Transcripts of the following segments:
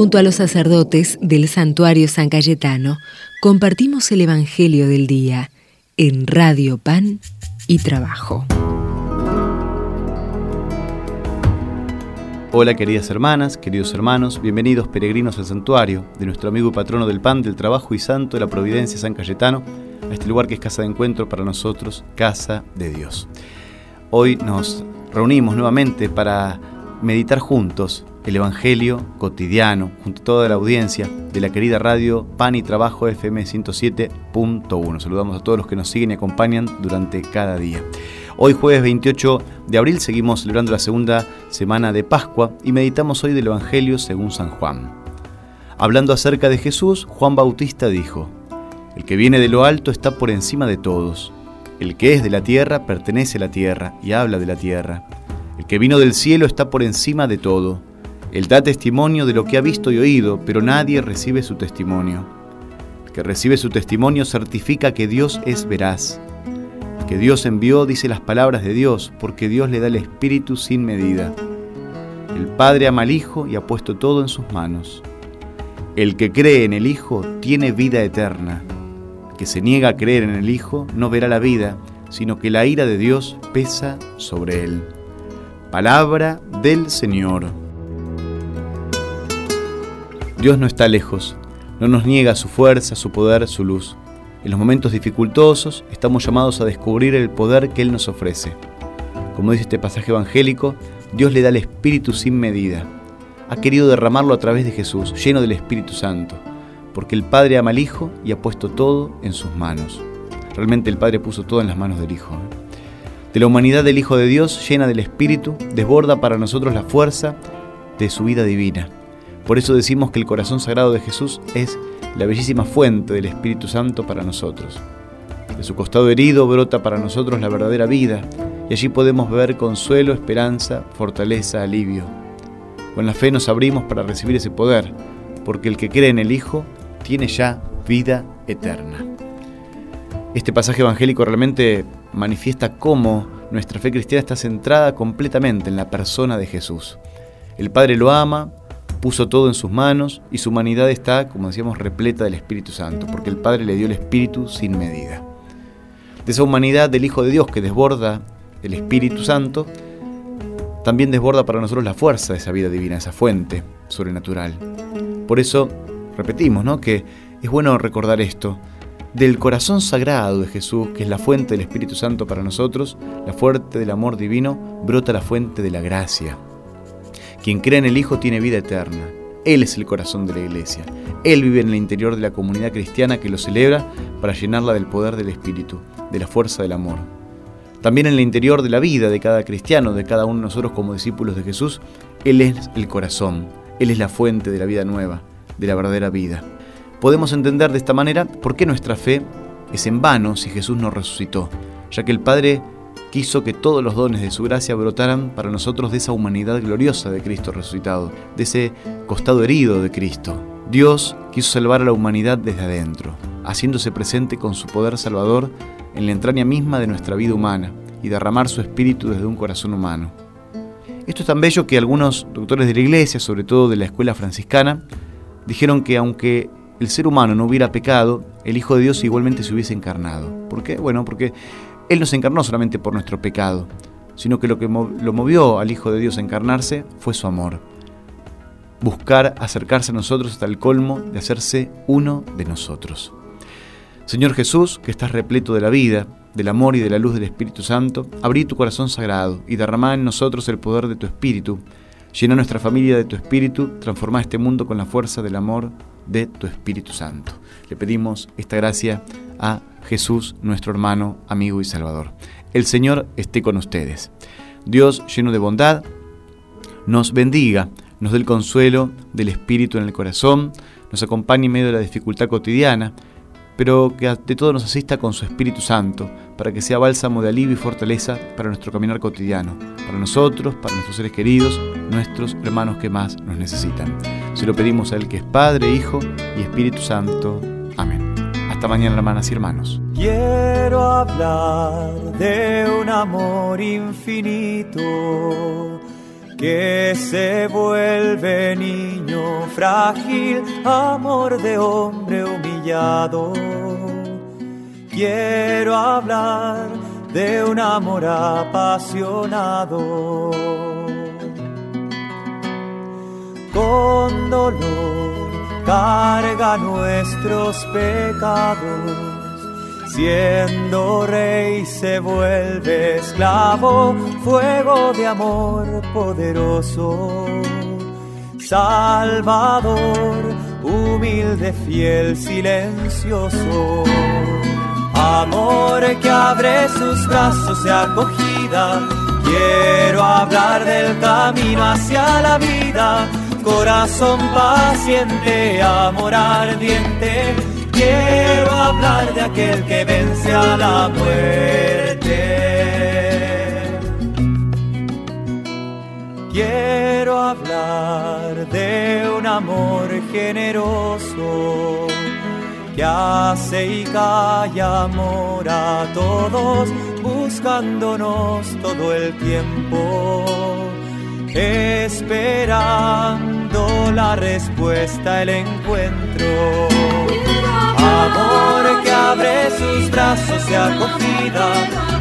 Junto a los sacerdotes del santuario San Cayetano, compartimos el Evangelio del Día en Radio Pan y Trabajo. Hola queridas hermanas, queridos hermanos, bienvenidos peregrinos al santuario de nuestro amigo y patrono del pan, del trabajo y santo de la providencia San Cayetano, a este lugar que es casa de encuentro para nosotros, casa de Dios. Hoy nos reunimos nuevamente para meditar juntos el Evangelio cotidiano, junto a toda la audiencia de la querida radio Pan y Trabajo FM 107.1. Saludamos a todos los que nos siguen y acompañan durante cada día. Hoy jueves 28 de abril seguimos celebrando la segunda semana de Pascua y meditamos hoy del Evangelio según San Juan. Hablando acerca de Jesús, Juan Bautista dijo, El que viene de lo alto está por encima de todos. El que es de la tierra pertenece a la tierra y habla de la tierra. El que vino del cielo está por encima de todo. Él da testimonio de lo que ha visto y oído, pero nadie recibe su testimonio. El que recibe su testimonio certifica que Dios es veraz que Dios envió dice las palabras de Dios, porque Dios le da el Espíritu sin medida. El Padre ama al Hijo y ha puesto todo en sus manos. El que cree en el Hijo tiene vida eterna. El que se niega a creer en el Hijo no verá la vida, sino que la ira de Dios pesa sobre él. Palabra del Señor. Dios no está lejos, no nos niega su fuerza, su poder, su luz. En los momentos dificultosos estamos llamados a descubrir el poder que Él nos ofrece. Como dice este pasaje evangélico, Dios le da el Espíritu sin medida. Ha querido derramarlo a través de Jesús, lleno del Espíritu Santo, porque el Padre ama al Hijo y ha puesto todo en sus manos. Realmente el Padre puso todo en las manos del Hijo. ¿eh? De la humanidad del Hijo de Dios, llena del Espíritu, desborda para nosotros la fuerza de su vida divina. Por eso decimos que el corazón sagrado de Jesús es la bellísima fuente del Espíritu Santo para nosotros. De su costado herido brota para nosotros la verdadera vida y allí podemos ver consuelo, esperanza, fortaleza, alivio. Con la fe nos abrimos para recibir ese poder, porque el que cree en el Hijo tiene ya vida eterna. Este pasaje evangélico realmente manifiesta cómo nuestra fe cristiana está centrada completamente en la persona de Jesús. El Padre lo ama, puso todo en sus manos y su humanidad está, como decíamos, repleta del Espíritu Santo, porque el Padre le dio el Espíritu sin medida. De esa humanidad del Hijo de Dios que desborda el Espíritu Santo, también desborda para nosotros la fuerza de esa vida divina, esa fuente sobrenatural. Por eso, repetimos, ¿no? Que es bueno recordar esto. Del corazón sagrado de Jesús, que es la fuente del Espíritu Santo para nosotros, la fuente del amor divino, brota la fuente de la gracia, quien cree en el Hijo tiene vida eterna. Él es el corazón de la iglesia. Él vive en el interior de la comunidad cristiana que lo celebra para llenarla del poder del Espíritu, de la fuerza del amor. También en el interior de la vida de cada cristiano, de cada uno de nosotros como discípulos de Jesús, Él es el corazón, Él es la fuente de la vida nueva, de la verdadera vida. Podemos entender de esta manera por qué nuestra fe es en vano si Jesús no resucitó, ya que el Padre quiso que todos los dones de su gracia brotaran para nosotros de esa humanidad gloriosa de Cristo resucitado, de ese costado herido de Cristo. Dios quiso salvar a la humanidad desde adentro, haciéndose presente con su poder salvador en la entraña misma de nuestra vida humana y derramar su espíritu desde un corazón humano. Esto es tan bello que algunos doctores de la Iglesia, sobre todo de la escuela franciscana, dijeron que aunque el ser humano no hubiera pecado, el Hijo de Dios igualmente se hubiese encarnado. ¿Por qué? Bueno, porque él no se encarnó solamente por nuestro pecado, sino que lo que lo movió al Hijo de Dios a encarnarse fue su amor. Buscar acercarse a nosotros hasta el colmo de hacerse uno de nosotros. Señor Jesús, que estás repleto de la vida, del amor y de la luz del Espíritu Santo, abrí tu corazón sagrado y derramá en nosotros el poder de tu Espíritu. Llena nuestra familia de tu Espíritu, transforma este mundo con la fuerza del amor de tu Espíritu Santo. Le pedimos esta gracia a Jesús, nuestro hermano, amigo y Salvador. El Señor esté con ustedes. Dios, lleno de bondad, nos bendiga, nos dé el consuelo del Espíritu en el corazón, nos acompañe en medio de la dificultad cotidiana, pero que de todo nos asista con su Espíritu Santo, para que sea bálsamo de alivio y fortaleza para nuestro caminar cotidiano, para nosotros, para nuestros seres queridos, nuestros hermanos que más nos necesitan. Se lo pedimos a Él que es Padre, Hijo y Espíritu Santo. Hasta mañana, hermanas y hermanos. Quiero hablar de un amor infinito que se vuelve niño frágil, amor de hombre humillado. Quiero hablar de un amor apasionado. Con dolor carga nuestros pecados Siendo rey se vuelve esclavo, fuego de amor poderoso. Salvador, humilde, fiel, silencioso. Amor que abre sus brazos de acogida. Quiero hablar del camino hacia la vida. Corazón paciente, amor ardiente quiero hablar de aquel que vence a la muerte. Quiero hablar de un amor generoso que hace y calla amor a todos, buscándonos todo el tiempo, esperando la respuesta, el encuentro amor que abre sus brazos de acogida.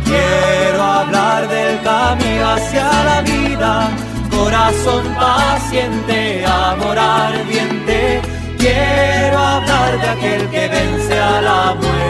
Quiero hablar del camino hacia la vida, corazón paciente, amor ardiente. Quiero hablar de aquel que vence a la muerte.